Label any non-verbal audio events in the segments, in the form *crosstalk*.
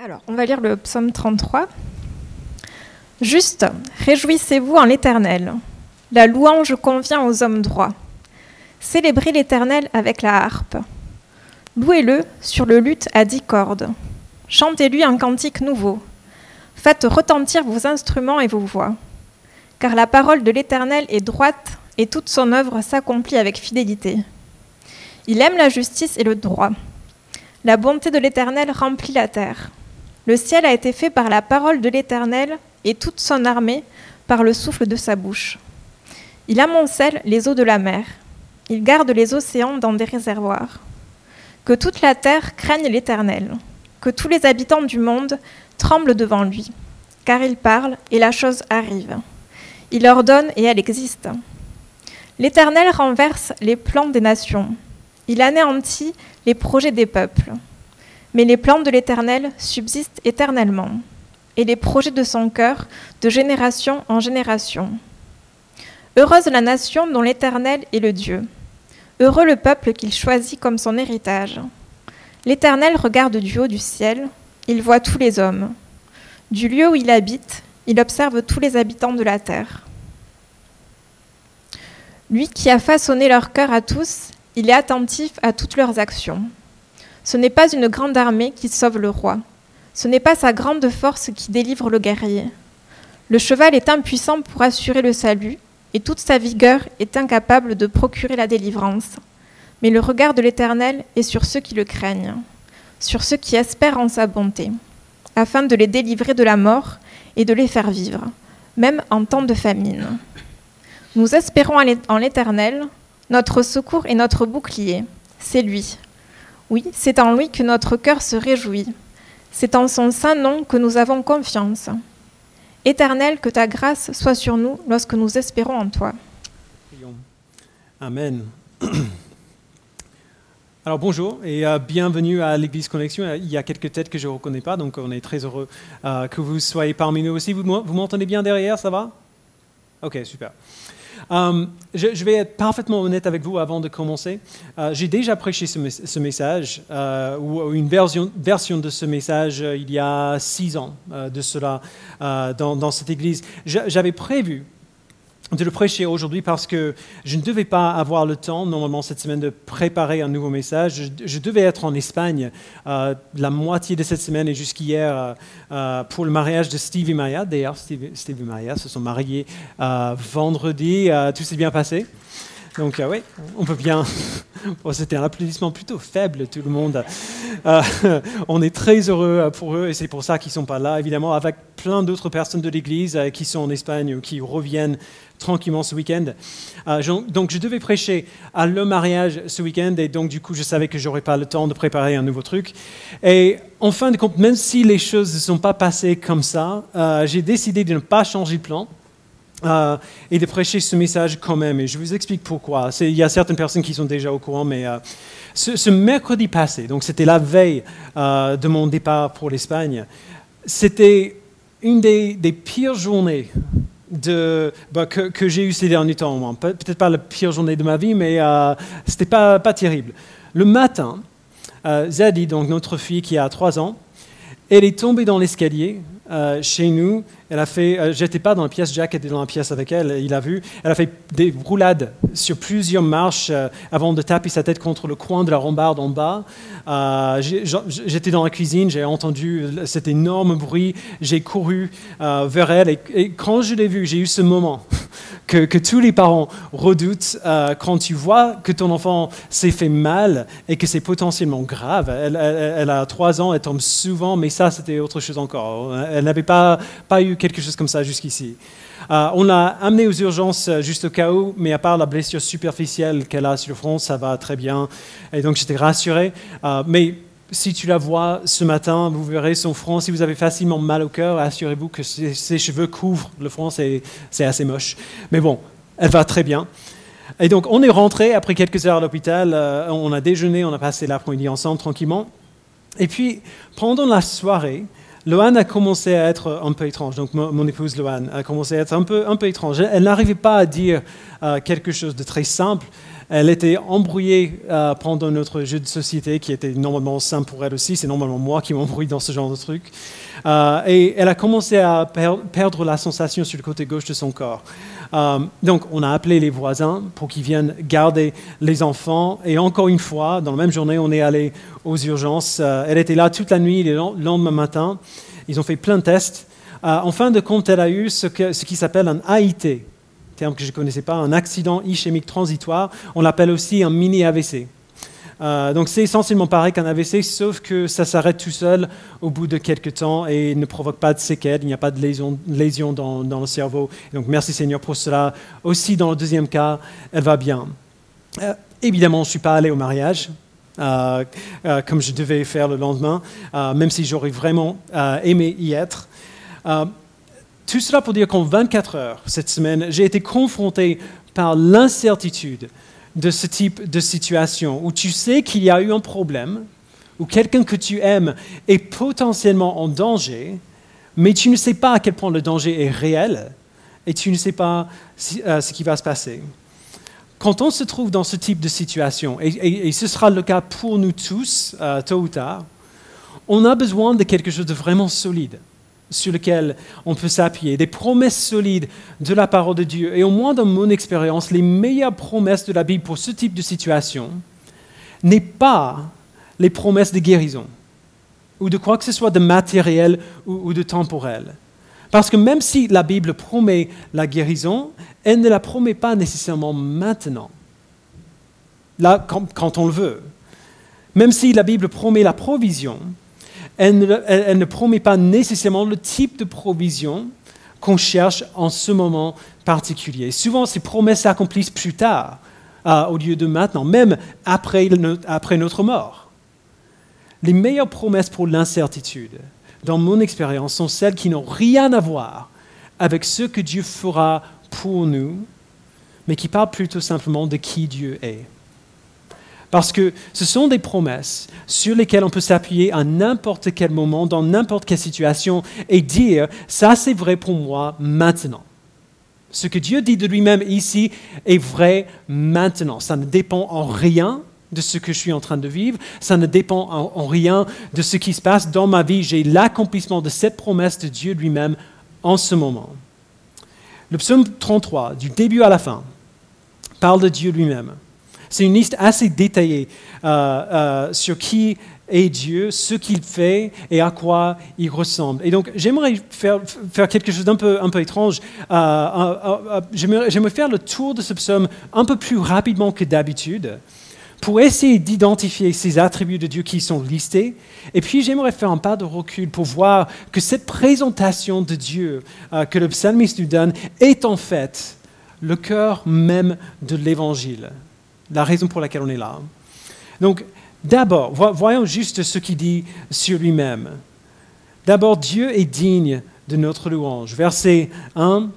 Alors, on va lire le psaume 33. Juste, réjouissez-vous en l'Éternel. La louange convient aux hommes droits. Célébrez l'Éternel avec la harpe. Louez-le sur le luth à dix cordes. Chantez-lui un cantique nouveau. Faites retentir vos instruments et vos voix. Car la parole de l'Éternel est droite et toute son œuvre s'accomplit avec fidélité. Il aime la justice et le droit. La bonté de l'Éternel remplit la terre. Le ciel a été fait par la parole de l'Éternel et toute son armée par le souffle de sa bouche. Il amoncelle les eaux de la mer. Il garde les océans dans des réservoirs. Que toute la terre craigne l'Éternel. Que tous les habitants du monde tremblent devant lui. Car il parle et la chose arrive. Il ordonne et elle existe. L'Éternel renverse les plans des nations. Il anéantit les projets des peuples. Mais les plans de l'Éternel subsistent éternellement, et les projets de son cœur de génération en génération. Heureuse la nation dont l'Éternel est le Dieu. Heureux le peuple qu'il choisit comme son héritage. L'Éternel regarde du haut du ciel, il voit tous les hommes. Du lieu où il habite, il observe tous les habitants de la terre. Lui qui a façonné leur cœur à tous, il est attentif à toutes leurs actions. Ce n'est pas une grande armée qui sauve le roi. Ce n'est pas sa grande force qui délivre le guerrier. Le cheval est impuissant pour assurer le salut, et toute sa vigueur est incapable de procurer la délivrance. Mais le regard de l'Éternel est sur ceux qui le craignent, sur ceux qui espèrent en sa bonté, afin de les délivrer de la mort et de les faire vivre, même en temps de famine. Nous espérons en l'Éternel, notre secours et notre bouclier. C'est lui. Oui, c'est en lui que notre cœur se réjouit. C'est en son saint nom que nous avons confiance. Éternel, que ta grâce soit sur nous lorsque nous espérons en toi. Amen. *clears throat* Alors bonjour et euh, bienvenue à l'Église Connexion. Il y a quelques têtes que je ne reconnais pas, donc on est très heureux euh, que vous soyez parmi nous aussi. Vous m'entendez bien derrière, ça va? Ok, super. Euh, je, vais être parfaitement honnête avec vous avant de commencer. Euh, j'ai déjà prêché ce, message, euh, ou une version, version, de ce message, il y a six ans de cela dans cette église. J'avais prévu de le prêcher aujourd'hui parce que je ne devais pas avoir le temps, normalement cette semaine, de préparer un nouveau message. Je, devais être en Espagne euh, la moitié de cette semaine et jusqu'hier euh, euh, pour le mariage de Steve et Maya. D'ailleurs, Steve, Steve, et Maya se sont mariés vendredi. tout s'est bien passé. Donc oui, on peut bien... *laughs* C'était un applaudissement plutôt faible, tout le monde. *laughs* on est très heureux pour eux et c'est pour ça qu'ils ne sont pas là, évidemment, avec plein d'autres personnes de l'Église qui sont en Espagne ou qui reviennent tranquillement ce week-end. Euh, donc je devais prêcher à le mariage ce week-end et donc du coup je savais que j'aurais pas le temps de préparer un nouveau truc. Et en fin de compte, même si les choses ne sont pas passées comme ça, euh, j'ai décidé de ne pas changer de plan. Euh, et de prêcher ce message quand même. Et je vous explique pourquoi. Il y a certaines personnes qui sont déjà au courant, mais ce, mercredi passé, donc c'était la veille de mon départ pour l'Espagne, c'était une des, des, pires journées de, bah, que, j'ai eu ces derniers temps. Peut-être pas la pire journée de ma vie, mais euh, ce n'était pas, pas terrible. Le matin, euh, Zadie, donc notre fille qui a 3 ans, elle est tombée dans l'escalier euh, chez nous. Elle a fait, euh, j'étais pas dans la pièce, Jack était dans la pièce avec elle, il a vu. Elle a fait des roulades sur plusieurs marches euh, avant de taper sa tête contre le coin de la rambarde en bas. J'étais dans la cuisine, j'ai entendu cet énorme bruit, j'ai couru vers elle et, quand je l'ai vue, j'ai eu ce moment *laughs* que, que, tous les parents redoutent quand tu vois que ton enfant s'est fait mal et que c'est potentiellement grave. Elle, elle, a trois ans, elle tombe souvent, mais ça c'était autre chose encore elle n'avait pas, pas eu quelque chose comme ça jusqu'ici. Euh, on l'a amenée aux urgences euh, juste au cas où, mais à part la blessure superficielle qu'elle a sur le front, ça va très bien. Et donc j'étais rassuré. Euh, mais si tu la vois ce matin, vous verrez son front. Si vous avez facilement mal au cœur, assurez-vous que ses, cheveux couvrent le front. C'est assez moche. Mais bon, elle va très bien. Et donc on est rentré après quelques heures à l'hôpital. on a déjeuné, on a passé l'après-midi ensemble tranquillement. Et puis pendant la soirée, Loane a commencé à être un peu étrange. Donc, mon, épouse Loane a commencé à être un peu, un peu étrange. Elle n'arrivait pas à dire euh, quelque chose de très simple. Elle était embrouillée euh, pendant notre jeu de société, qui était normalement simple pour elle aussi. C'est normalement moi qui m'embrouille dans ce genre de truc. Euh, et elle a commencé à perdre la sensation sur le côté gauche de son corps. Euh, donc, on a appelé les voisins pour qu'ils viennent garder les enfants. Et encore une fois, dans la même journée, on est allé aux urgences. elle était là toute la nuit, le lendemain matin. Ils ont fait plein de tests. en fin de compte, elle a eu ce, ce qui s'appelle un AIT terme que je ne connaissais pas, un accident ischémique transitoire. On l'appelle aussi un mini AVC. Euh, donc c'est essentiellement pareil qu'un AVC, sauf que ça s'arrête tout seul au bout de quelques temps et ne provoque pas de séquelles, il n'y a pas de lésion, dans, le cerveau. donc merci Seigneur pour cela. Aussi dans le deuxième cas, elle va bien. Euh, évidemment, je ne suis pas allé au mariage. Euh, comme je devais faire le lendemain, même si j'aurais vraiment aimé y être. Tout cela pour dire qu'en 24 heures, cette semaine, j'ai été confronté par l'incertitude de ce type de situation où tu sais qu'il y a eu un problème, où quelqu'un que tu aimes est potentiellement en danger, mais tu ne sais pas à quel point le danger est réel et tu ne sais pas euh, ce qui va se passer. Quand on se trouve dans ce type de situation, et, ce sera le cas pour nous tous, euh, tôt ou tard, on a besoin de quelque chose de vraiment solide sur lequel on peut s'appuyer, des promesses solides de la parole de Dieu. Et au moins dans mon expérience, les meilleures promesses de la Bible pour ce type de situation n'est pas les promesses de guérison ou de quoi que ce soit de matériel ou, de temporel. Parce que même si la Bible promet la guérison, elle ne la promet pas nécessairement maintenant, là, quand on le veut. Même si la Bible promet la provision, elle ne, promet pas nécessairement le type de provision qu'on cherche en ce moment particulier. Souvent, ces promesses s'accomplissent plus tard, euh, au lieu de maintenant, même après, après notre mort. Les meilleures promesses pour l'incertitude, dans mon expérience, sont celles qui n'ont rien à voir avec ce que Dieu fera pour nous, mais qui parlent plutôt simplement de qui Dieu est. Parce que ce sont des promesses sur lesquelles on peut s'appuyer à n'importe quel moment, dans n'importe quelle situation, et dire, ça c'est vrai pour moi maintenant. Ce que Dieu dit de lui-même ici est vrai maintenant. Ça ne dépend en rien de ce que je suis en train de vivre, ça ne dépend en, rien de ce qui se passe dans ma vie. J'ai l'accomplissement de cette promesse de Dieu lui-même en ce moment. Le psaume 33, du début à la fin, parle de Dieu lui-même. C'est une liste assez détaillée euh, euh, sur qui est Dieu, ce qu'il fait et à quoi il ressemble. Et donc, j'aimerais faire, quelque chose d'un peu, étrange. Euh, j'aimerais faire le tour de ce psaume un peu plus rapidement que d'habitude pour essayer d'identifier ces attributs de Dieu qui sont listés. Et puis j'aimerais faire un pas de recul pour voir que cette présentation de Dieu que le psalmiste nous donne est en fait le cœur même de l'Évangile la raison pour laquelle on est là. Donc, d'abord, voyons juste ce qu'il dit sur lui-même. D'abord, Dieu est digne de notre louange. Verset 1,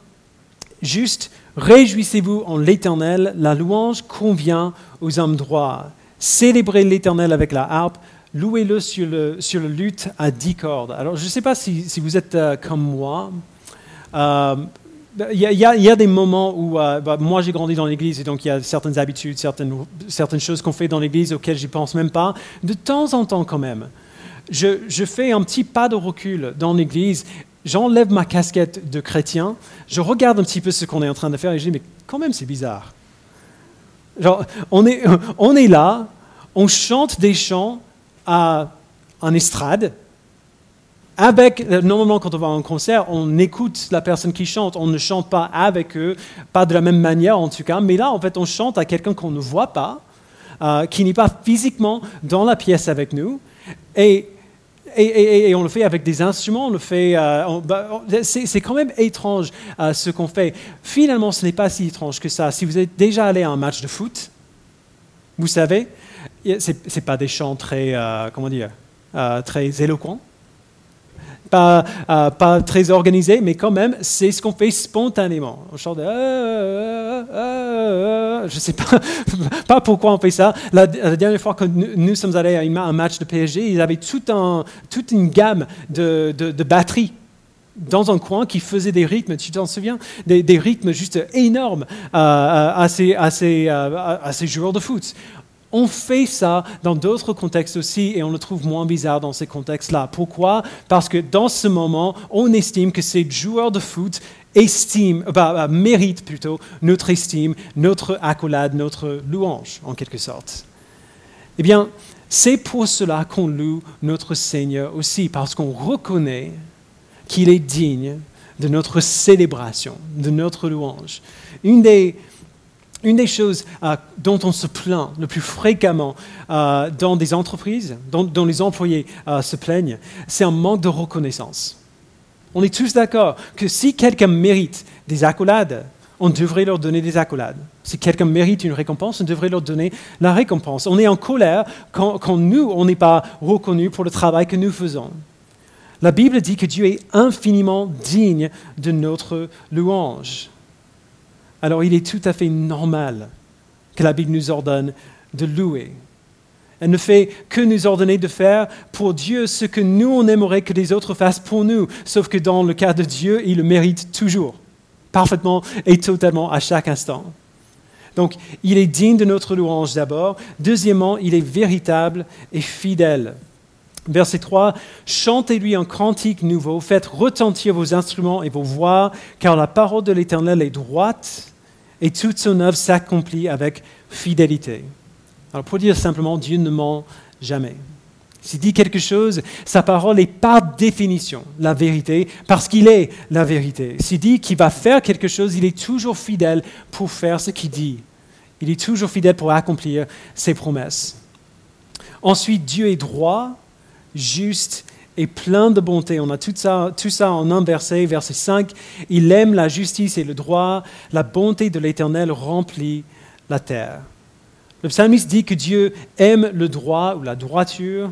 juste, réjouissez-vous en l'Éternel, la louange convient aux hommes droits. Célébrez l'Éternel avec la harpe, louez-le sur le, sur le luth à dix cordes. Alors, je ne sais pas si, vous êtes euh, comme moi. Euh, il y, a, des moments où, euh, bah, moi j'ai grandi dans l'église et donc il y a certaines habitudes, certaines, choses qu'on fait dans l'église auxquelles je pense même pas. De temps en temps quand même, je, fais un petit pas de recul dans l'église, j'enlève ma casquette de chrétien, je regarde un petit peu ce qu'on est en train de faire et je dis mais quand même c'est bizarre. On, est, on est là, on chante des chants à, en estrade, euh, normalement, quand on va un concert, on écoute la personne qui chante, on ne chante pas avec eux, pas de la même manière en tout cas, mais là, en fait, on chante à quelqu'un qu'on ne voit pas, euh, qui n'est pas physiquement dans la pièce avec nous, et, on le fait avec des instruments, on le fait. Euh, bah, c'est quand même étrange ce qu'on fait. Finalement, ce n'est pas si étrange que ça. Si vous êtes déjà allé à un match de foot, vous savez, ce n'est pas des chants très, comment dire, très éloquents pas, euh, pas très organisé, mais quand même, c'est ce qu'on fait spontanément. On chante euh, euh, je ne sais *laughs* pas, pourquoi on fait ça. La, dernière fois que nous, sommes allés à un match de PSG, ils avaient toute une gamme de, batteries dans un coin qui faisait des rythmes, tu t'en souviens? Des, rythmes juste énormes à ces joueurs de foot. On fait ça dans d'autres contextes aussi et on le trouve moins bizarre dans ces contextes-là. Pourquoi? Parce que dans ce moment, on estime que ces joueurs de foot estiment, bah, bah, méritent plutôt notre estime, notre accolade, notre louange, en quelque sorte. Eh bien, c'est pour cela qu'on loue notre Seigneur aussi, parce qu'on reconnaît qu'il est digne de notre célébration, de notre louange. Une des, une des choses euh, dont on se plaint le plus fréquemment euh, dans des entreprises, dont, les employés euh, se plaignent, c'est un manque de reconnaissance. On est tous d'accord que si quelqu'un mérite des accolades, on devrait leur donner des accolades. Si quelqu'un mérite une récompense, on devrait leur donner la récompense. On est en colère quand, quand nous, on n'est pas reconnus pour le travail que nous faisons. La Bible dit que Dieu est infiniment digne de notre louange alors il est tout à fait normal que la Bible nous ordonne de louer. Elle ne fait que nous ordonner de faire pour Dieu ce que nous, on aimerait que les autres fassent pour nous. Sauf que dans le cas de Dieu, il le mérite toujours, parfaitement et totalement à chaque instant. Donc, il est digne de notre louange d'abord. Deuxièmement, il est véritable et fidèle. Verset 3, Chantez-lui un cantique nouveau, faites retentir vos instruments et vos voix, car la parole de l'Éternel est droite et toute son œuvre s'accomplit avec fidélité. Alors pour dire simplement, Dieu ne ment jamais. S'il dit quelque chose, sa parole est par définition la vérité, parce qu'il est la vérité. S'il dit qu'il va faire quelque chose, il est toujours fidèle pour faire ce qu'il dit. Il est toujours fidèle pour accomplir ses promesses. Ensuite, Dieu est droit, juste et plein de bonté. On a tout ça, tout ça en un verset, verset 5. Il aime la justice et le droit. La bonté de l'Éternel remplit la terre. Le psalmiste dit que Dieu aime le droit ou la droiture.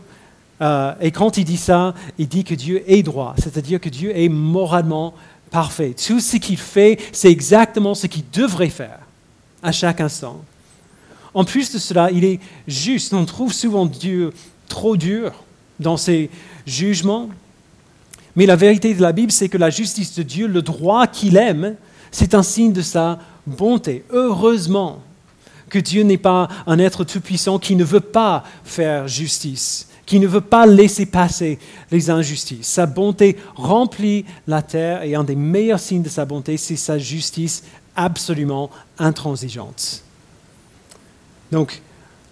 Euh, et quand il dit ça, il dit que Dieu est droit, c'est-à-dire que Dieu est moralement parfait. Tout ce qu'il fait, c'est exactement ce qu'il devrait faire à chaque instant. En plus de cela, il est juste. On trouve souvent Dieu trop dur dans ses jugements. Mais la vérité de la Bible, c'est que la justice de Dieu, le droit qu'il aime, c'est un signe de sa bonté. Heureusement que Dieu n'est pas un être tout-puissant qui ne veut pas faire justice, qui ne veut pas laisser passer les injustices. Sa bonté remplit la terre et un des meilleurs signes de sa bonté, c'est sa justice absolument intransigeante. Donc,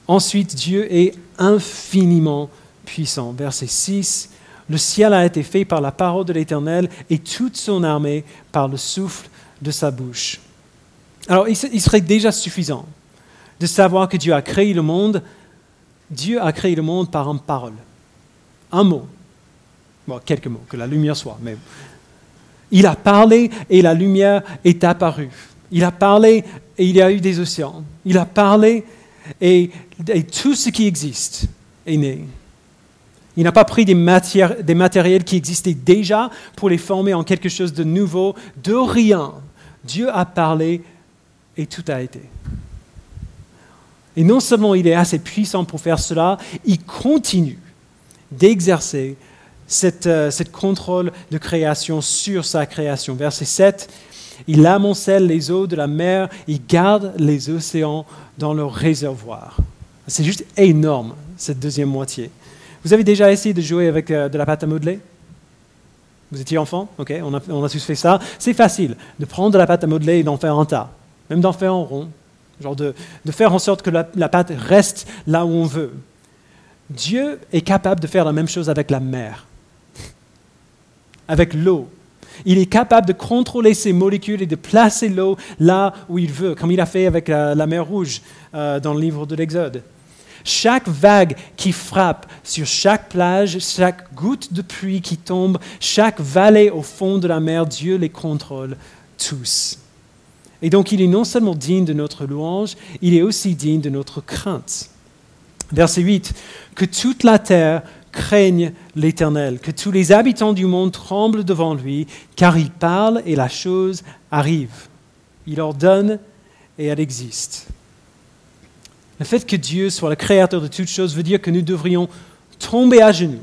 ensuite, Dieu est infiniment puissant. Verset 6, le ciel a été fait par la parole de l'Éternel et toute son armée par le souffle de sa bouche. Alors, il serait déjà suffisant de savoir que Dieu a créé le monde. Dieu a créé le monde par une parole, un mot, bon, quelques mots, que la lumière soit, mais il a parlé et la lumière est apparue. Il a parlé et il y a eu des océans. Il a parlé et tout ce qui existe est né. Il n'a pas pris des, matériels qui existaient déjà pour les former en quelque chose de nouveau. De rien, Dieu a parlé et tout a été. Et non seulement il est assez puissant pour faire cela, il continue d'exercer cette, euh, contrôle de création sur sa création. Verset 7, il amoncelle les eaux de la mer, il garde les océans dans leur réservoir. C'est juste énorme, cette deuxième moitié. Vous avez déjà essayé de jouer avec euh, de la pâte à modeler? Vous étiez enfant? Ok, on a, on a fait ça. C'est facile de prendre de la pâte à modeler et d'en faire un tas, même d'en faire en rond, genre de, de faire en sorte que la, la, pâte reste là où on veut. Dieu est capable de faire la même chose avec la mer, avec l'eau. Il est capable de contrôler ses molécules et de placer l'eau là où il veut, comme il a fait avec la, mer Rouge euh, dans le livre de l'Exode. Chaque vague qui frappe sur chaque plage, chaque goutte de pluie qui tombe, chaque vallée au fond de la mer, Dieu les contrôle tous. Et donc il est non seulement digne de notre louange, il est aussi digne de notre crainte. Verset 8, que toute la terre craigne l'Éternel, que tous les habitants du monde tremblent devant lui, car il parle et la chose arrive. Il ordonne et elle existe. Le fait que Dieu soit le créateur de toutes choses veut dire que nous devrions tomber à genoux,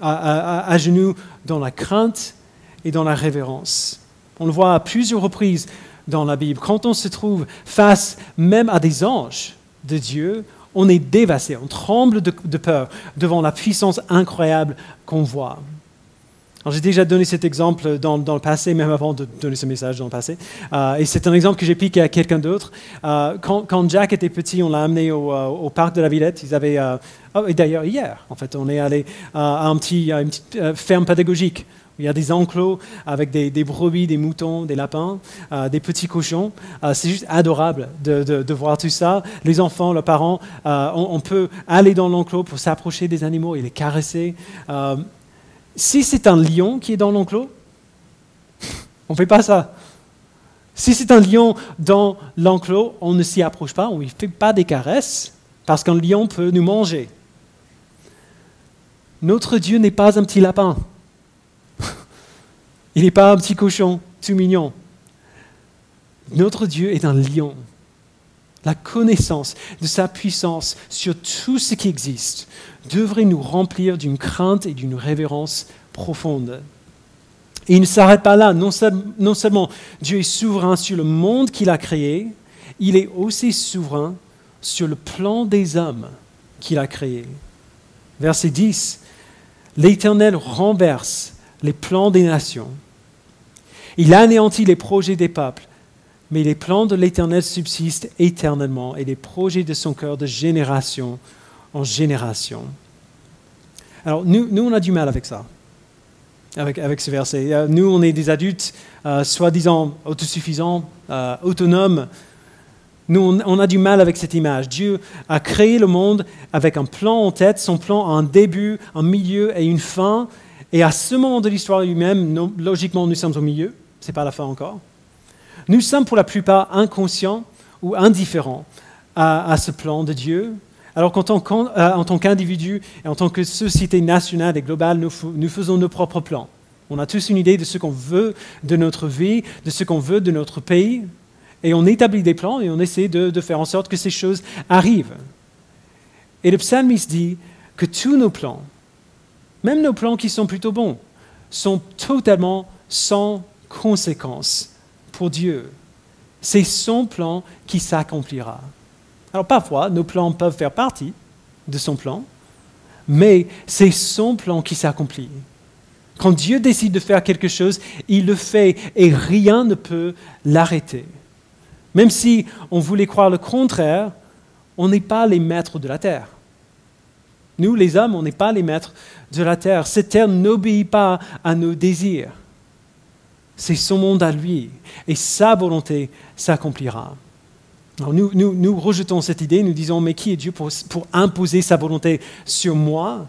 à, genoux dans la crainte et dans la révérence. On le voit à plusieurs reprises dans la Bible. Quand on se trouve face même à des anges de Dieu, on est dévasté, on tremble de peur devant la puissance incroyable qu'on voit. J'ai déjà donné cet exemple dans, le passé, même avant de donner ce message dans le passé. Euh, et c'est un exemple que j'ai piqué à quelqu'un d'autre. Euh, quand, Jack était petit, on l'a amené au, euh, parc de la Villette. Ils avaient, oh, et d'ailleurs hier, en fait, on est allé à, un petit, une petite ferme pédagogique. Il y a des enclos avec des, brebis, des moutons, des lapins, des petits cochons. c'est juste adorable de, voir tout ça. Les enfants, leurs parents, on, on, peut aller dans l'enclos pour s'approcher des animaux et les caresser. Si c'est un lion qui est dans l'enclos, *laughs* on ne fait pas ça. Si c'est un lion dans l'enclos, on ne s'y approche pas, on ne fait pas des caresses, parce qu'un lion peut nous manger. Notre Dieu n'est pas un petit lapin. *laughs* Il n'est pas un petit cochon tout mignon. Notre Dieu est un lion la connaissance de sa puissance sur tout ce qui existe devrait nous remplir d'une crainte et d'une révérence profonde. Et il ne s'arrête pas là. Non, seulement Dieu est souverain sur le monde qu'il a créé, il est aussi souverain sur le plan des hommes qu'il a créés. Verset 10. L'Éternel renverse les plans des nations. Il anéantit les projets des peuples mais les plans de l'Éternel subsistent éternellement et les projets de son cœur de génération en génération. Alors, nous, nous on a du mal avec ça, avec, avec ce verset. Euh, nous, on est des adultes, euh, soi-disant autosuffisants, euh, autonomes. Nous, on, on, a du mal avec cette image. Dieu a créé le monde avec un plan en tête. Son plan a un début, un milieu et une fin. Et à ce moment de l'histoire lui-même, logiquement, nous sommes au milieu. Ce n'est pas la fin encore. Nous sommes pour la plupart inconscients ou indifférents à, ce plan de Dieu. Alors qu'en tant euh, qu'individu et en tant que société nationale et globale, nous, faisons nos propres plans. On a tous une idée de ce qu'on veut de notre vie, de ce qu'on veut de notre pays, et on établit des plans et on essaie de, de faire en sorte que ces choses arrivent. Et le psalmiste dit que tous nos plans, même nos plans qui sont plutôt bons, sont totalement sans conséquence pour Dieu. C'est son plan qui s'accomplira. Alors parfois, nos plans peuvent faire partie de son plan, mais c'est son plan qui s'accomplit. Quand Dieu décide de faire quelque chose, il le fait et rien ne peut l'arrêter. Même si on voulait croire le contraire, on n'est pas les maîtres de la terre. Nous, les hommes, on n'est pas les maîtres de la terre. Cette terre n'obéit pas à nos désirs. C'est son monde à lui. Et sa volonté s'accomplira. Nous, nous, rejetons cette idée, nous disons, mais qui est Dieu pour, imposer sa volonté sur moi?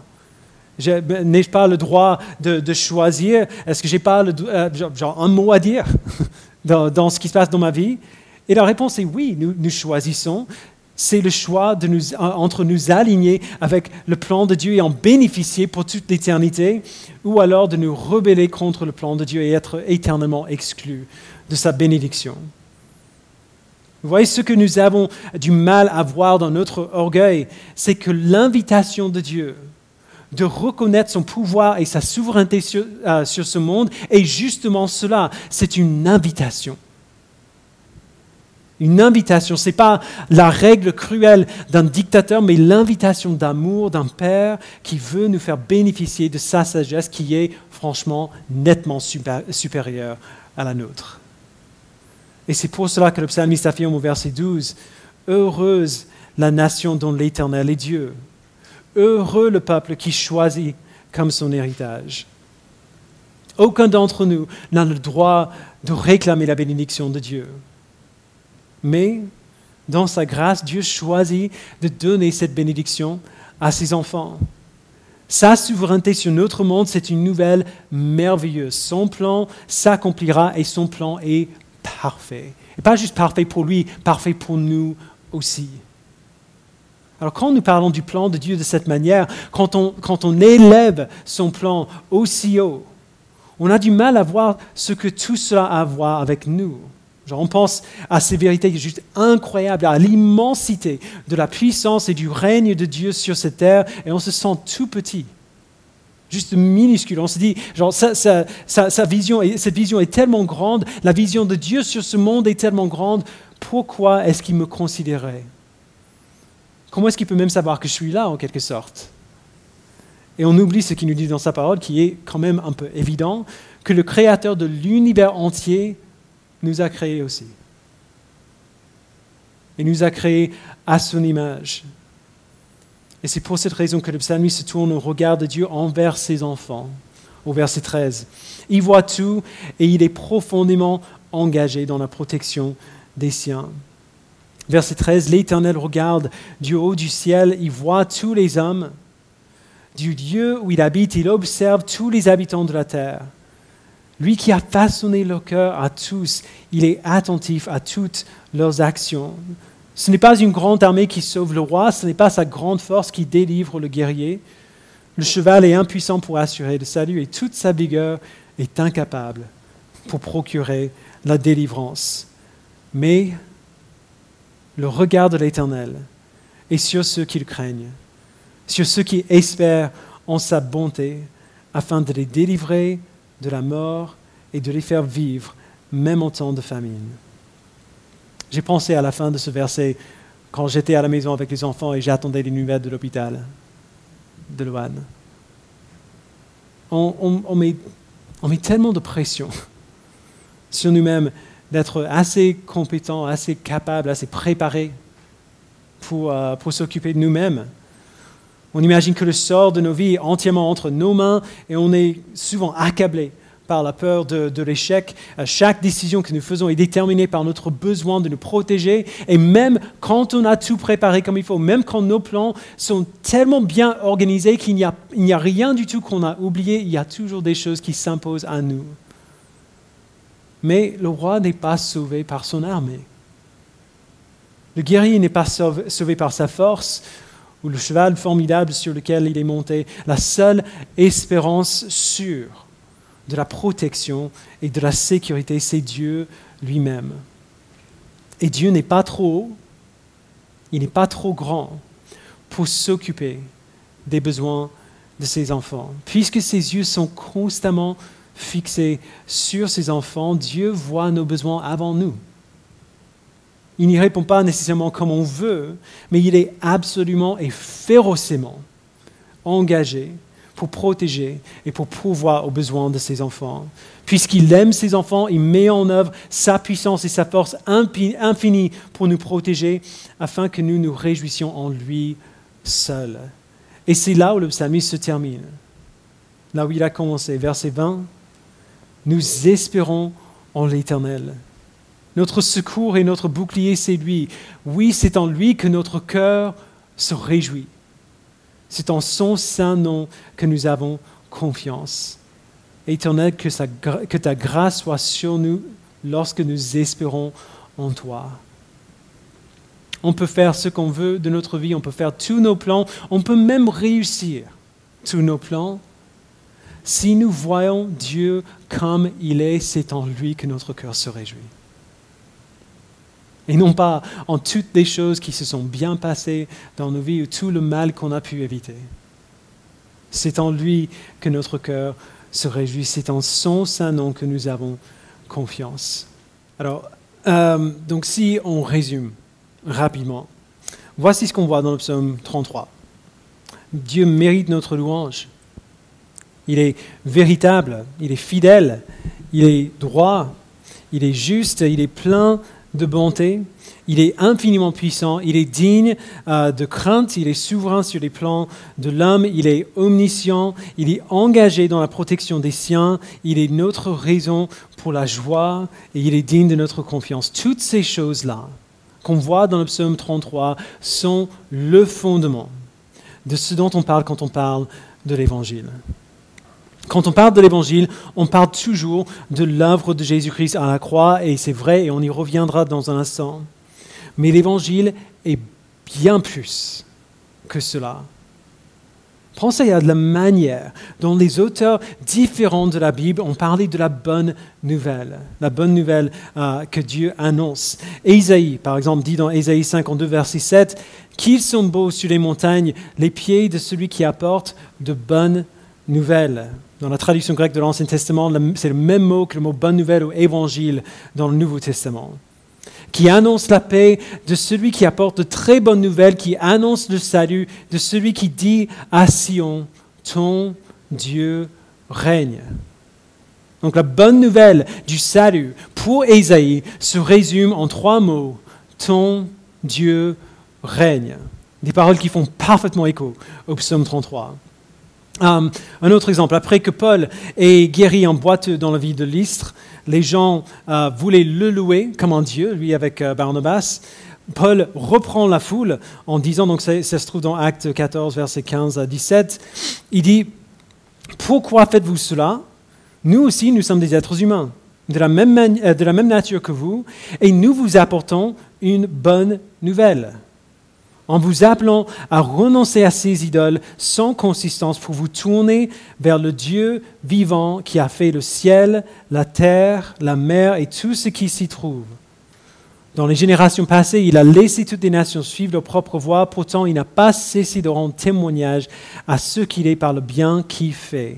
Ben, N'ai-je pas le droit de, choisir? Est-ce que j'ai pas le, euh, genre, un mot à dire *laughs* dans, ce qui se passe dans ma vie? Et la réponse est oui, nous, nous choisissons c'est le choix entre nous aligner avec le plan de Dieu et en bénéficier pour toute l'éternité, ou alors de nous rebeller contre le plan de Dieu et être éternellement exclus de sa bénédiction. Vous voyez, ce que nous avons du mal à voir dans notre orgueil, c'est que l'invitation de Dieu de reconnaître son pouvoir et sa souveraineté sur, euh, sur ce monde est justement cela, c'est une invitation. Une invitation, ce n'est pas la règle cruelle d'un dictateur, mais l'invitation d'amour d'un Père qui veut nous faire bénéficier de sa sagesse qui est franchement nettement supérieure à la nôtre. Et c'est pour cela que le psalmiste affirme au verset 12, Heureuse la nation dont l'Éternel est Dieu. Heureux le peuple qui choisit comme son héritage. Aucun d'entre nous n'a le droit de réclamer la bénédiction de Dieu. Mais dans sa grâce, Dieu choisit de donner cette bénédiction à ses enfants. Sa souveraineté sur notre monde, c'est une nouvelle merveilleuse. Son plan s'accomplira et son plan est parfait. Et pas juste parfait pour lui, parfait pour nous aussi. Alors quand nous parlons du plan de Dieu de cette manière, quand on, quand on élève son plan aussi haut, on a du mal à voir ce que tout cela a à voir avec nous on pense à ces vérités juste incroyables, à l'immensité de la puissance et du règne de Dieu sur cette terre, et on se sent tout petit. Juste minuscule. On se dit, sa, vision, cette vision est tellement grande, la vision de Dieu sur ce monde est tellement grande, pourquoi est-ce qu'il me considérait? Comment est-ce qu'il peut même savoir que je suis là, en quelque sorte? Et on oublie ce qu'il nous dit dans sa parole, qui est quand même un peu évident, que le Créateur de l'univers entier nous a créés aussi. Il nous a créés à son image. Et c'est pour cette raison que le psalmiste se tourne au regard de Dieu envers ses enfants, au verset 13. Il voit tout et il est profondément engagé dans la protection des siens. Verset 13, l'Éternel regarde du haut du ciel, il voit tous les hommes. Du lieu où il habite, il observe tous les habitants de la terre. Lui qui a façonné le cœur à tous, il est attentif à toutes leurs actions. Ce n'est pas une grande armée qui sauve le roi, ce n'est pas sa grande force qui délivre le guerrier. Le cheval est impuissant pour assurer le salut et toute sa vigueur est incapable pour procurer la délivrance. Mais le regard de l'Éternel est sur ceux qui le craignent, sur ceux qui espèrent en sa bonté, afin de les délivrer de la mort et de les faire vivre, même en temps de famine. J'ai pensé à la fin de ce verset quand j'étais à la maison avec les enfants et j'attendais les nouvelles de l'hôpital de Loane. On, met, tellement de pression *laughs* sur nous-mêmes d'être assez compétents, assez capables, assez préparés pour, euh, pour s'occuper de nous-mêmes. On imagine que le sort de nos vies est entièrement entre nos mains et on est souvent accablé par la peur de, l'échec. Euh, chaque décision que nous faisons est déterminée par notre besoin de nous protéger. Et même quand on a tout préparé comme il faut, même quand nos plans sont tellement bien organisés qu'il n'y a, a rien du tout qu'on a oublié, il y a toujours des choses qui s'imposent à nous. Mais le roi n'est pas sauvé par son armée. Le guerrier n'est pas sauvé par sa force ou le cheval formidable sur lequel il est monté. La seule espérance sûre de la protection et de la sécurité, c'est Dieu lui-même. Et Dieu n'est pas trop haut, il n'est pas trop grand pour s'occuper des besoins de ses enfants. Puisque ses yeux sont constamment fixés sur ses enfants, Dieu voit nos besoins avant nous. Il n'y répond pas nécessairement comme on veut, mais il est absolument et férocement engagé pour protéger et pour pourvoir aux besoins de ses enfants. Puisqu'il aime ses enfants, il met en œuvre sa puissance et sa force infinie pour nous protéger, afin que nous nous réjouissions en lui seul. Et c'est là où le psalmiste se termine, là où il a commencé, verset 20. Nous espérons en l'Éternel. Notre secours et notre bouclier, c'est lui. Oui, c'est en lui que notre cœur se réjouit. C'est en son saint nom que nous avons confiance. Éternel, que, ta grâce soit sur nous lorsque nous espérons en toi. On peut faire ce qu'on veut de notre vie, on peut faire tous nos plans, on peut même réussir tous nos plans. Si nous voyons Dieu comme il est, c'est en lui que notre cœur se réjouit et non pas en toutes les choses qui se sont bien passées dans nos vies ou tout le mal qu'on a pu éviter. C'est en lui que notre cœur se réjouit, c'est en son saint nom que nous avons confiance. Alors, euh, donc si on résume rapidement, voici ce qu'on voit dans le psaume 33. Dieu mérite notre louange. Il est véritable, il est fidèle, il est droit, il est juste, il est plein de bonté, il est infiniment puissant, il est digne euh, de crainte, il est souverain sur les plans de l'homme, il est omniscient, il est engagé dans la protection des siens, il est notre raison pour la joie et il est digne de notre confiance. Toutes ces choses-là qu'on voit dans le psaume 33 sont le fondement de ce dont on parle quand on parle de l'Évangile. Quand on parle de l'Évangile, on parle toujours de l'œuvre de Jésus-Christ à la croix, et c'est vrai, et on y reviendra dans un instant. Mais l'Évangile est bien plus que cela. Pensez à la manière dont les auteurs différents de la Bible ont parlé de la bonne nouvelle, la bonne nouvelle euh, que Dieu annonce. Ésaïe, par exemple, dit dans Ésaïe 52, verset 7, Qu'ils sont beaux sur les montagnes les pieds de celui qui apporte de bonnes nouvelle. Dans la traduction grecque de l'Ancien Testament, c'est le même mot que le mot bonne nouvelle ou évangile dans le Nouveau Testament qui annonce la paix, de celui qui apporte de très bonnes nouvelles, qui annonce le salut, de celui qui dit à Sion, ton Dieu règne. Donc la bonne nouvelle du salut pour Ésaïe se résume en trois mots. Ton Dieu règne. Des paroles qui font parfaitement écho au psaume 33. Euh, un autre exemple, après que Paul est guéri en boiteux dans la ville de Lystre, les gens euh, voulaient le louer comme un Dieu, lui avec euh, Barnabas. Paul reprend la foule en disant, donc ça, se trouve dans Acte 14, versets 15 à 17, il dit, pourquoi faites-vous cela? Nous aussi, nous sommes des êtres humains, euh, de la même nature que vous, et nous vous apportons une bonne nouvelle en vous appelant à renoncer à ces idoles sans consistance pour vous tourner vers le Dieu vivant qui a fait le ciel, la terre, la mer et tout ce qui s'y trouve. Dans les générations passées, il a laissé toutes les nations suivre leur propre voie, pourtant il n'a pas cessé de rendre témoignage à ce qu'il est par le bien qu'il fait.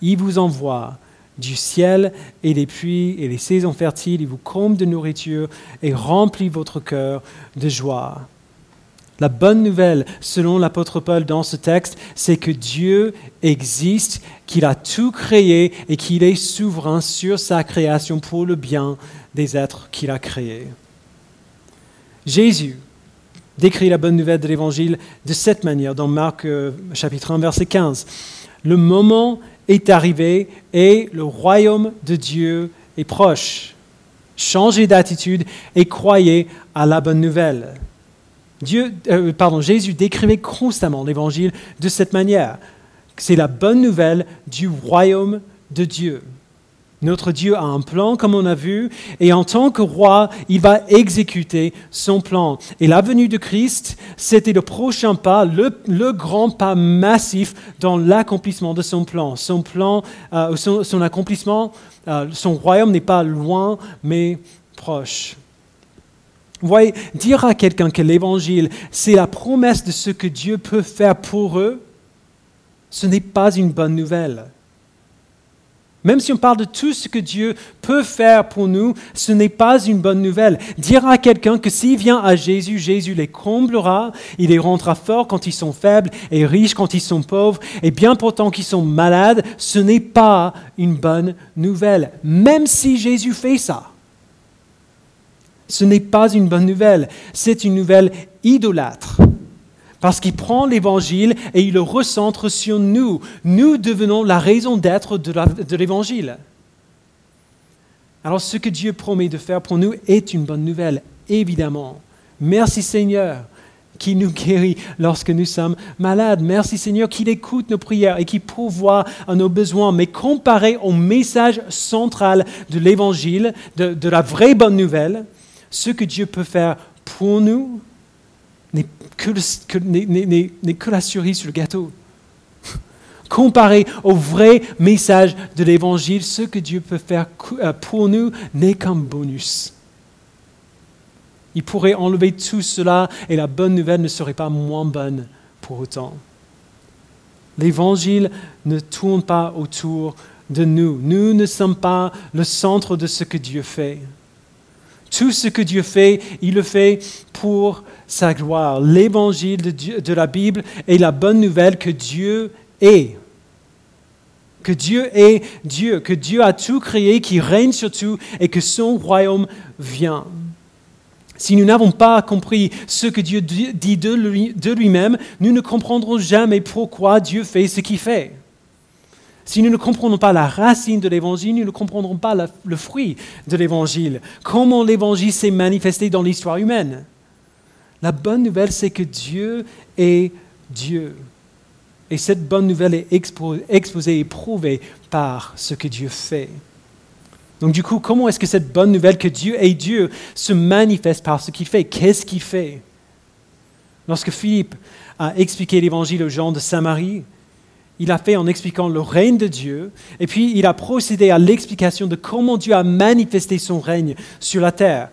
Il vous envoie du ciel et des pluies et les saisons fertiles, il vous comble de nourriture et remplit votre cœur de joie. La bonne nouvelle, selon l'apôtre Paul dans ce texte, c'est que Dieu existe, qu'il a tout créé et qu'il est souverain sur sa création pour le bien des êtres qu'il a créés. Jésus décrit la bonne nouvelle de l'Évangile de cette manière dans Marc euh, chapitre 1 verset 15. Le moment est arrivé et le royaume de Dieu est proche. Changez d'attitude et croyez à la bonne nouvelle. Dieu, euh, pardon, Jésus décrivait constamment l'évangile de cette manière. C'est la bonne nouvelle du royaume de Dieu. Notre Dieu a un plan, comme on a vu, et en tant que roi, il va exécuter son plan. Et la venue de Christ, c'était le prochain pas, le, grand pas massif dans l'accomplissement de son plan. Son plan, euh, son, accomplissement, euh, son royaume n'est pas loin, mais proche. Vous voyez, dire à quelqu'un que l'évangile, c'est la promesse de ce que Dieu peut faire pour eux, ce n'est pas une bonne nouvelle. Même si on parle de tout ce que Dieu peut faire pour nous, ce n'est pas une bonne nouvelle. Dire à quelqu'un que s'il vient à Jésus, Jésus les comblera, il les rendra forts quand ils sont faibles et riches quand ils sont pauvres, et bien pourtant qu'ils sont malades, ce n'est pas une bonne nouvelle. Même si Jésus fait ça. Ce n'est pas une bonne nouvelle, c'est une nouvelle idolâtre. Parce qu'il prend l'évangile et il le recentre sur nous. Nous devenons la raison d'être de l'évangile. Alors ce que Dieu promet de faire pour nous est une bonne nouvelle, évidemment. Merci Seigneur qui nous guérit lorsque nous sommes malades. Merci Seigneur qu'il écoute nos prières et qui pourvoit à nos besoins. Mais comparé au message central de l'évangile, de la vraie bonne nouvelle, ce que Dieu peut faire pour nous n'est que, la cerise sur le gâteau. *laughs* Comparé au vrai message de l'Évangile, ce que Dieu peut faire euh, pour nous n'est qu'un bonus. Il pourrait enlever tout cela et la bonne nouvelle ne serait pas moins bonne pour autant. L'Évangile ne tourne pas autour de nous. Nous ne sommes pas le centre de ce que Dieu fait. Tout ce que Dieu fait, il le fait pour sa gloire. L'évangile de, la Bible est la bonne nouvelle que Dieu est. Que Dieu est Dieu, que Dieu a tout créé, qui règne sur tout et que son royaume vient. Si nous n'avons pas compris ce que Dieu dit de lui-même, nous ne comprendrons jamais pourquoi Dieu fait ce qu'il fait. Si nous ne comprenons pas la racine de l'évangile, nous ne comprendrons pas le fruit de l'évangile. Comment l'évangile s'est manifesté dans l'histoire humaine? La bonne nouvelle, c'est que Dieu est Dieu. Et cette bonne nouvelle est exposée et prouvée par ce que Dieu fait. Donc du coup, comment est-ce que cette bonne nouvelle que Dieu est Dieu se manifeste par ce qu'il fait? Qu'est-ce qu'il fait? Lorsque Philippe a expliqué l'évangile aux gens de Samarie, il a fait en expliquant le règne de Dieu, et puis il a procédé à l'explication de comment Dieu a manifesté son règne sur la terre.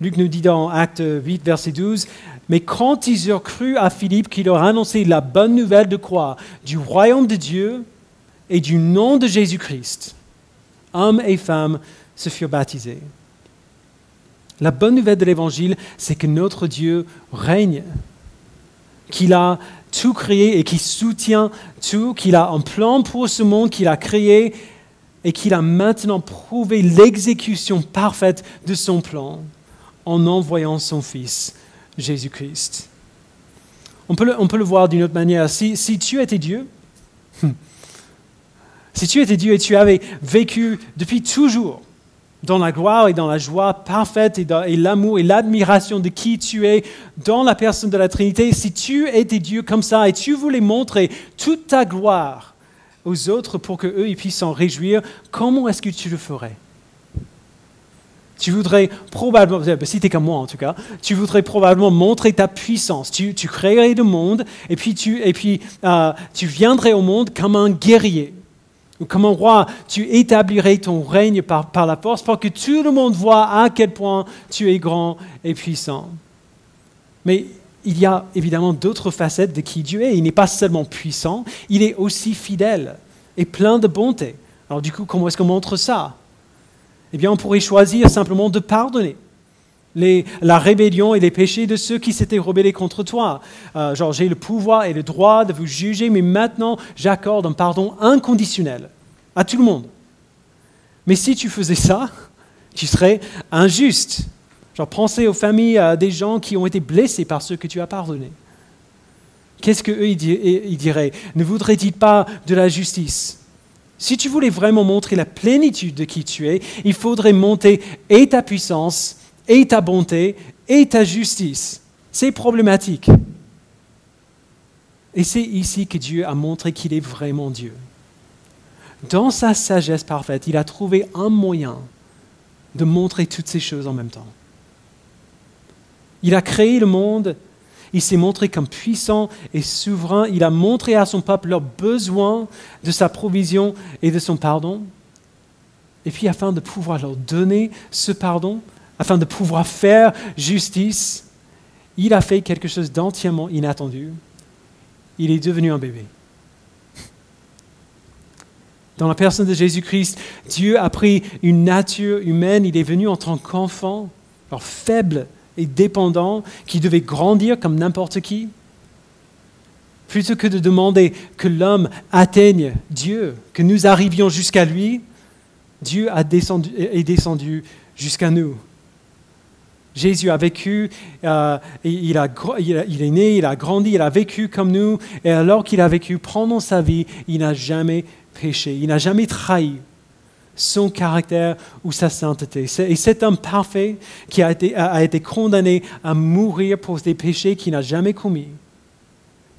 Luc nous dit dans Acte 8, verset 12, Mais quand ils eurent cru à Philippe qui leur annonçait la bonne nouvelle de croire du royaume de Dieu et du nom de Jésus-Christ, hommes et femmes se furent baptisés. La bonne nouvelle de l'Évangile, c'est que notre Dieu règne, qu'il a tout créé et qu'il soutient tout, qu'il a un plan pour ce monde qu'il a créé et qu'il a maintenant prouvé l'exécution parfaite de son plan en envoyant son Fils, Jésus-Christ. On peut, le, voir d'une autre manière. Si, tu étais Dieu, *laughs* si tu étais Dieu et tu avais vécu depuis toujours dans la gloire et dans la joie parfaite et, l'amour et l'admiration de qui tu es dans la personne de la Trinité, si tu étais Dieu comme ça et tu voulais montrer toute ta gloire aux autres pour qu'eux puissent s'en réjouir, comment est-ce que tu le ferais? Tu voudrais probablement, si tu es comme moi en tout cas, tu voudrais probablement montrer ta puissance. Tu, créerais le monde et puis, tu, et puis euh, tu viendrais au monde comme un guerrier. Comme un roi, tu établirais ton règne par, par la force pour que tout le monde voit à quel point tu es grand et puissant. Mais il y a évidemment d'autres facettes de qui Dieu est. Il n'est pas seulement puissant, il est aussi fidèle et plein de bonté. Alors du coup, comment est-ce qu'on montre ça? Eh bien, on pourrait choisir simplement de pardonner. La rébellion et les péchés de ceux qui s'étaient rebellés contre toi. Euh, genre, j'ai le pouvoir et le droit de vous juger, mais maintenant, j'accorde un pardon inconditionnel à tout le monde. Mais si tu faisais ça, tu serais injuste. Genre, pensez aux familles des gens qui ont été blessés par ceux que tu as pardonnés. Qu'est-ce qu'eux, ils diraient? Ne voudrait-il pas de la justice? Si tu voulais vraiment montrer la plénitude de qui tu es, il faudrait monter et ta puissance, et ta bonté, et ta justice. C'est problématique. Et c'est ici que Dieu a montré qu'il est vraiment Dieu. Dans sa sagesse parfaite, il a trouvé un moyen de montrer toutes ces choses en même temps. Il a créé le monde il s'est montré comme puissant et souverain. Il a montré à son peuple leur besoin de sa provision et de son pardon. Et puis afin de pouvoir leur donner ce pardon, afin de pouvoir faire justice, il a fait quelque chose d'entièrement inattendu. Il est devenu un bébé. Dans la personne de Jésus-Christ, Dieu a pris une nature humaine, il est venu en tant qu'enfant, alors faible, et dépendant, qui devait grandir comme n'importe qui, plutôt que de demander que l'homme atteigne Dieu, que nous arrivions jusqu'à lui, Dieu a descendu, est descendu jusqu'à nous. Jésus a vécu, euh, il, a, il, est né, il a grandi, il a vécu comme nous, et alors qu'il a vécu pendant sa vie, il n'a jamais péché, il n'a jamais trahi son caractère ou sa sainteté. Et cet homme parfait qui a été, condamné à mourir pour des péchés qu'il n'a jamais commis,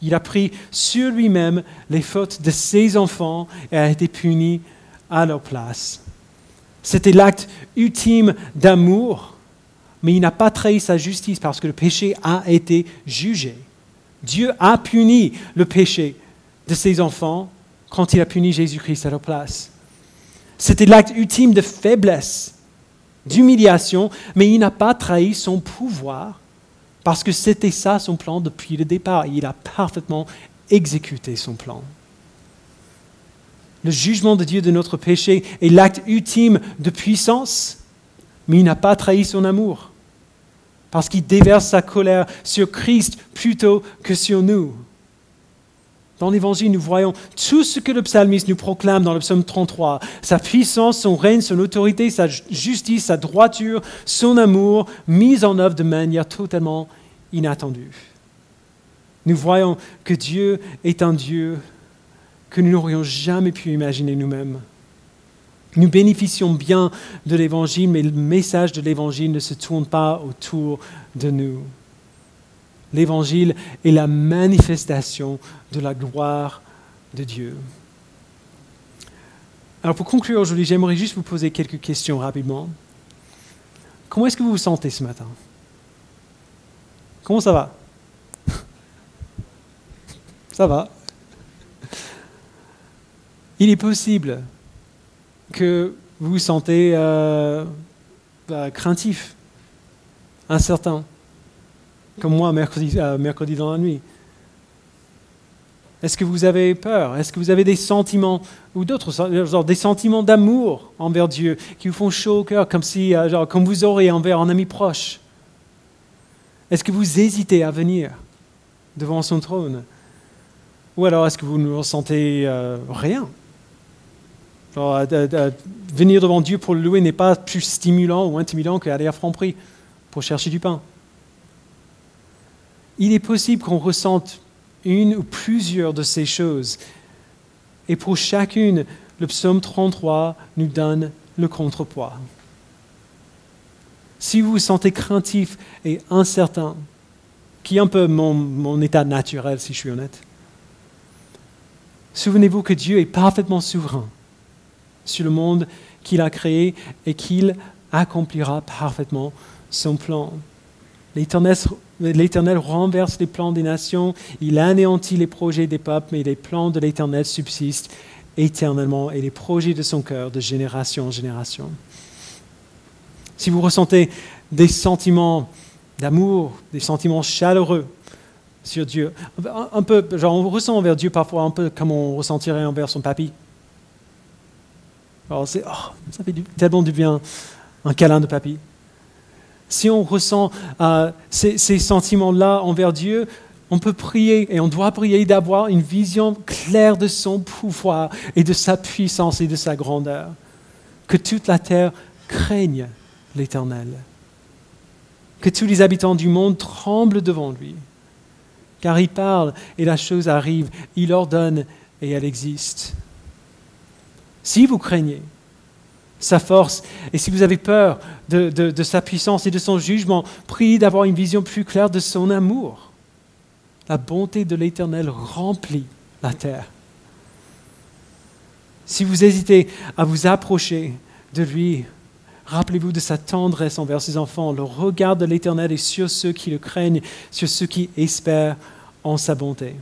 il a pris sur lui-même les fautes de ses enfants et a été puni à leur place. C'était l'acte ultime d'amour, mais il n'a pas trahi sa justice parce que le péché a été jugé. Dieu a puni le péché de ses enfants quand il a puni Jésus-Christ à leur place. C'était l'acte ultime de faiblesse, d'humiliation, mais il n'a pas trahi son pouvoir parce que c'était ça son plan depuis le départ. Il a parfaitement exécuté son plan. Le jugement de Dieu de notre péché est l'acte ultime de puissance, mais il n'a pas trahi son amour parce qu'il déverse sa colère sur Christ plutôt que sur nous. Dans l'Évangile, nous voyons tout ce que le psalmiste nous proclame dans le psaume 33. Sa puissance, son règne, son autorité, sa justice, sa droiture, son amour, mis en œuvre de manière totalement inattendue. Nous voyons que Dieu est un Dieu que nous n'aurions jamais pu imaginer nous-mêmes. Nous bénéficions bien de l'Évangile, mais le message de l'Évangile ne se tourne pas autour de nous l'évangile est la manifestation de la gloire de Dieu. Alors pour conclure aujourd'hui, j'aimerais juste vous poser quelques questions rapidement. Comment est-ce que vous vous sentez ce matin? Comment ça va? Ça va? Il est possible que vous vous sentez euh, bah, craintif, incertain comme moi mercredi, euh, mercredi dans la nuit. Est-ce que vous avez peur? Est-ce que vous avez des sentiments ou d'autres genre des sentiments d'amour envers Dieu qui vous font chaud au cœur, comme si, euh, genre, comme vous aurez envers un ami proche? Est-ce que vous hésitez à venir devant son trône? Ou alors est-ce que vous ne ressentez euh, rien venir devant Dieu pour le louer n'est pas plus stimulant ou intimidatant qu'aller à Franprix pour chercher du pain. Il est possible qu'on ressente une ou plusieurs de ces choses. Et pour chacune, le psaume 33 nous donne le contrepoids. Si vous vous sentez craintif et incertain, qui est un peu mon état naturel si je suis honnête, souvenez-vous que Dieu est parfaitement souverain sur le monde qu'il a créé et qu'il accomplira parfaitement son plan. L'Éternel renverse les plans des nations, il anéantit les projets des peuples, mais les plans de l'Éternel subsistent éternellement et les projets de son cœur de génération en génération. Si vous ressentez des sentiments d'amour, des sentiments chaleureux sur Dieu, un peu, genre on ressent envers Dieu parfois un peu comme on ressentirait envers son papy. C'est, oh, ça fait tellement du bien, un câlin de papy si on ressent euh, ces, sentiments-là envers Dieu, on peut prier et on doit prier d'avoir une vision claire de son pouvoir et de sa puissance et de sa grandeur. Que toute la terre craigne l'Éternel. Que tous les habitants du monde tremblent devant lui. Car il parle et la chose arrive, il ordonne et elle existe. Si vous craignez, sa force. Et si vous avez peur de, sa puissance et de son jugement, priez d'avoir une vision plus claire de son amour. La bonté de l'Éternel remplit la terre. Si vous hésitez à vous approcher de lui, rappelez-vous de sa tendresse envers ses enfants. Le regard de l'Éternel est sur ceux qui le craignent, sur ceux qui espèrent en sa bonté.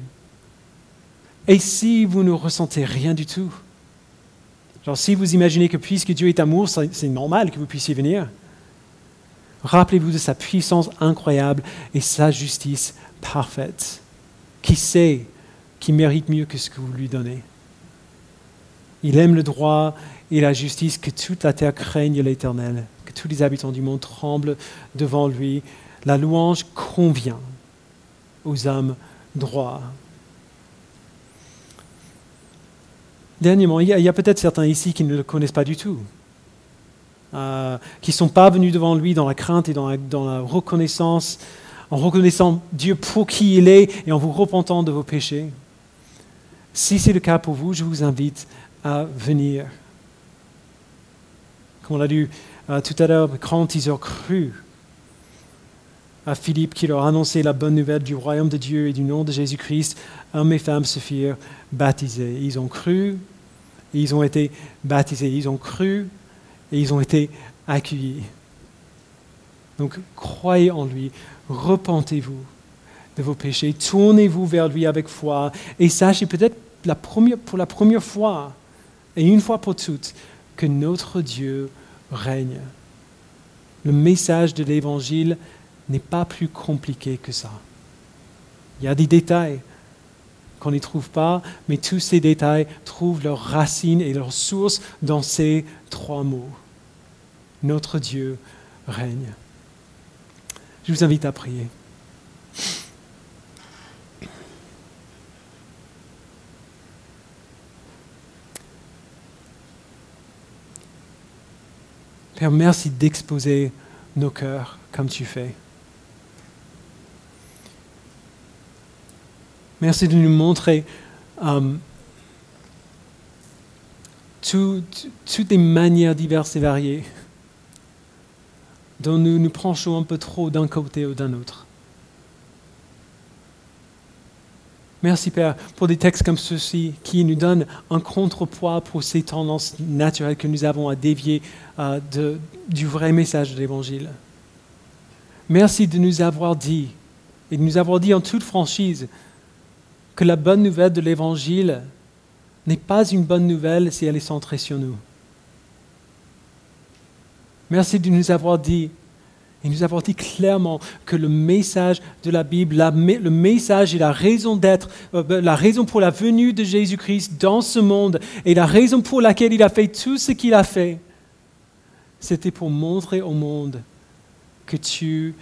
Et si vous ne ressentez rien du tout, Genre, si vous imaginez que puisque Dieu est amour, c'est normal que vous puissiez venir. Rappelez-vous de sa puissance incroyable et sa justice parfaite, qui sait qui mérite mieux que ce que vous lui donnez? Il aime le droit et la justice, que toute la terre craigne l'Éternel, que tous les habitants du monde tremblent devant lui. La louange convient aux hommes droits. Dernièrement, il y a, peut-être certains ici qui ne le connaissent pas du tout, euh, qui ne sont pas venus devant lui dans la crainte et dans la, reconnaissance, en reconnaissant Dieu pour qui il est et en vous repentant de vos péchés. Si c'est le cas pour vous, je vous invite à venir. Comme on l'a lu euh, tout à l'heure, quand ils ont cru à Philippe qui leur annonçait la bonne nouvelle du royaume de Dieu et du nom de Jésus-Christ, hommes et femmes se firent baptiser. Ils ont cru, ils ont été baptisés, ils ont cru et ils ont été accueillis. Donc croyez en lui, repentez-vous de vos péchés, tournez-vous vers lui avec foi et sachez peut-être pour la première fois et une fois pour toutes que notre Dieu règne. Le message de l'Évangile n'est pas plus compliqué que ça. Il y a des détails, qu'on n'y trouve pas, mais tous ces détails trouvent leurs racines et leur source dans ces trois mots. Notre Dieu règne. Je vous invite à prier. Père, merci d'exposer nos cœurs comme tu fais. Merci de nous montrer euh, toutes les manières diverses et variées dont nous nous penchons un peu trop d'un côté ou d'un autre. Merci Père pour des textes comme ceux-ci qui nous donnent un contrepoids pour ces tendances naturelles que nous avons à dévier euh, du vrai message de l'Évangile. Merci de nous avoir dit, et de nous avoir dit en toute franchise, que la bonne nouvelle de l'Évangile n'est pas une bonne nouvelle si elle est centrée sur nous. Merci de nous avoir dit Il nous a dit clairement que le message de la Bible, le message et la raison d'être, euh, la raison pour la venue de Jésus-Christ dans ce monde et la raison pour laquelle il a fait tout ce qu'il a fait, c'était pour montrer au monde que tu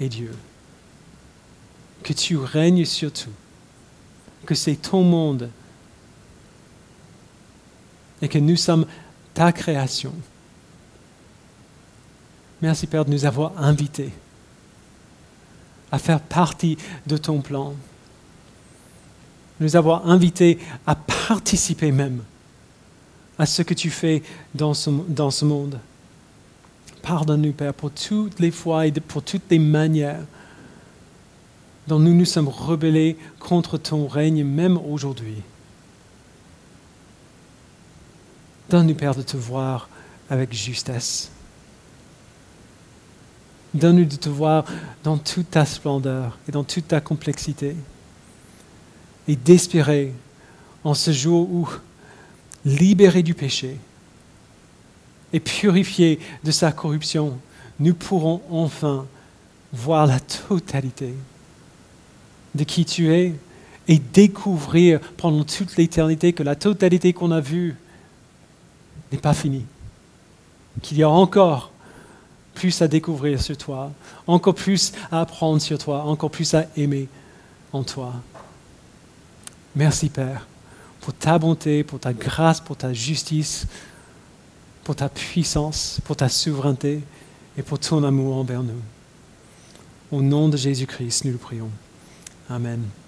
es Dieu, que tu règnes sur tout, que c'est ton monde et que nous sommes ta création. Merci Père de nous avoir invités à faire partie de ton plan. Nous avoir invités à participer même à ce que tu fais dans ce, dans ce monde. Pardonne-nous, Père, pour toutes les fois et pour toutes les manières dont nous nous sommes rebellés contre ton règne, même aujourd'hui. Donne-nous, Père, de te voir avec justesse. Donne-nous de te voir dans toute ta splendeur et dans toute ta complexité. Et d'espérer en ce jour où, libérés du péché et purifiés de sa corruption, nous pourrons enfin voir la totalité de qui tu es et découvrir pendant toute l'éternité que la totalité qu'on a vue n'est pas finie, qu'il y a encore plus à découvrir sur toi, encore plus à apprendre sur toi, encore plus à aimer en toi. Merci Père pour ta bonté, pour ta grâce, pour ta justice, pour ta puissance, pour ta souveraineté et pour ton amour envers nous. Au nom de Jésus-Christ, nous le prions. Amen.